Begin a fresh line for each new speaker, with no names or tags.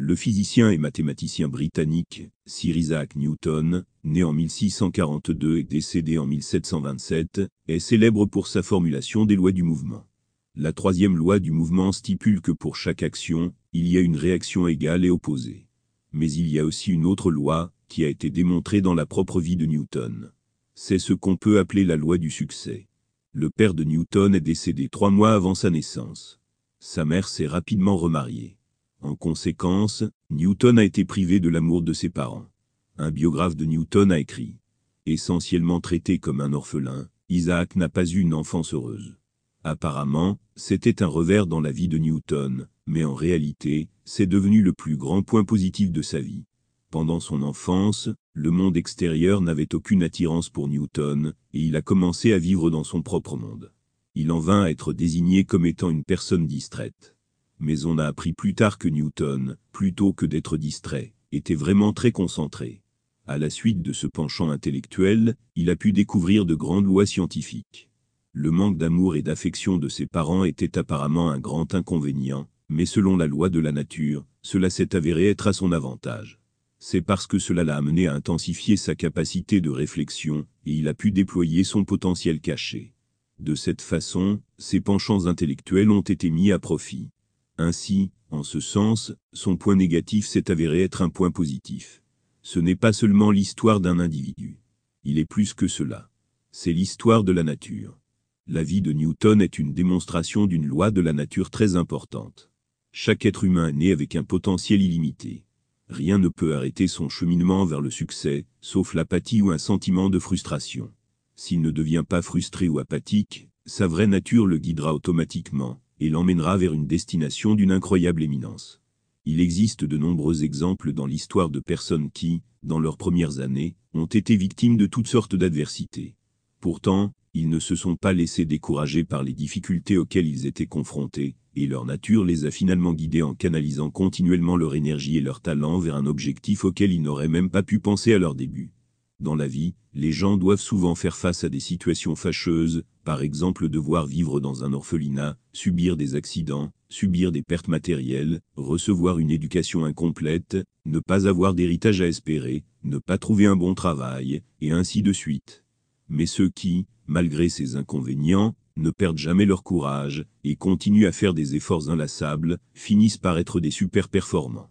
Le physicien et mathématicien britannique, Sir Isaac Newton, né en 1642 et décédé en 1727, est célèbre pour sa formulation des lois du mouvement. La troisième loi du mouvement stipule que pour chaque action, il y a une réaction égale et opposée. Mais il y a aussi une autre loi, qui a été démontrée dans la propre vie de Newton. C'est ce qu'on peut appeler la loi du succès. Le père de Newton est décédé trois mois avant sa naissance. Sa mère s'est rapidement remariée. En conséquence, Newton a été privé de l'amour de ses parents. Un biographe de Newton a écrit Essentiellement traité comme un orphelin, Isaac n'a pas eu une enfance heureuse. Apparemment, c'était un revers dans la vie de Newton, mais en réalité, c'est devenu le plus grand point positif de sa vie. Pendant son enfance, le monde extérieur n'avait aucune attirance pour Newton, et il a commencé à vivre dans son propre monde. Il en vint à être désigné comme étant une personne distraite mais on a appris plus tard que Newton, plutôt que d'être distrait, était vraiment très concentré. À la suite de ce penchant intellectuel, il a pu découvrir de grandes lois scientifiques. Le manque d'amour et d'affection de ses parents était apparemment un grand inconvénient, mais selon la loi de la nature, cela s'est avéré être à son avantage. C'est parce que cela l'a amené à intensifier sa capacité de réflexion, et il a pu déployer son potentiel caché. De cette façon, ses penchants intellectuels ont été mis à profit. Ainsi, en ce sens, son point négatif s'est avéré être un point positif. Ce n'est pas seulement l'histoire d'un individu. Il est plus que cela. C'est l'histoire de la nature. La vie de Newton est une démonstration d'une loi de la nature très importante. Chaque être humain est né avec un potentiel illimité. Rien ne peut arrêter son cheminement vers le succès, sauf l'apathie ou un sentiment de frustration. S'il ne devient pas frustré ou apathique, sa vraie nature le guidera automatiquement, et l'emmènera vers une destination d'une incroyable éminence. Il existe de nombreux exemples dans l'histoire de personnes qui, dans leurs premières années, ont été victimes de toutes sortes d'adversités. Pourtant, ils ne se sont pas laissés décourager par les difficultés auxquelles ils étaient confrontés, et leur nature les a finalement guidés en canalisant continuellement leur énergie et leur talent vers un objectif auquel ils n'auraient même pas pu penser à leur début. Dans la vie, les gens doivent souvent faire face à des situations fâcheuses, par exemple devoir vivre dans un orphelinat, subir des accidents, subir des pertes matérielles, recevoir une éducation incomplète, ne pas avoir d'héritage à espérer, ne pas trouver un bon travail, et ainsi de suite. Mais ceux qui, malgré ces inconvénients, ne perdent jamais leur courage, et continuent à faire des efforts inlassables, finissent par être des super performants.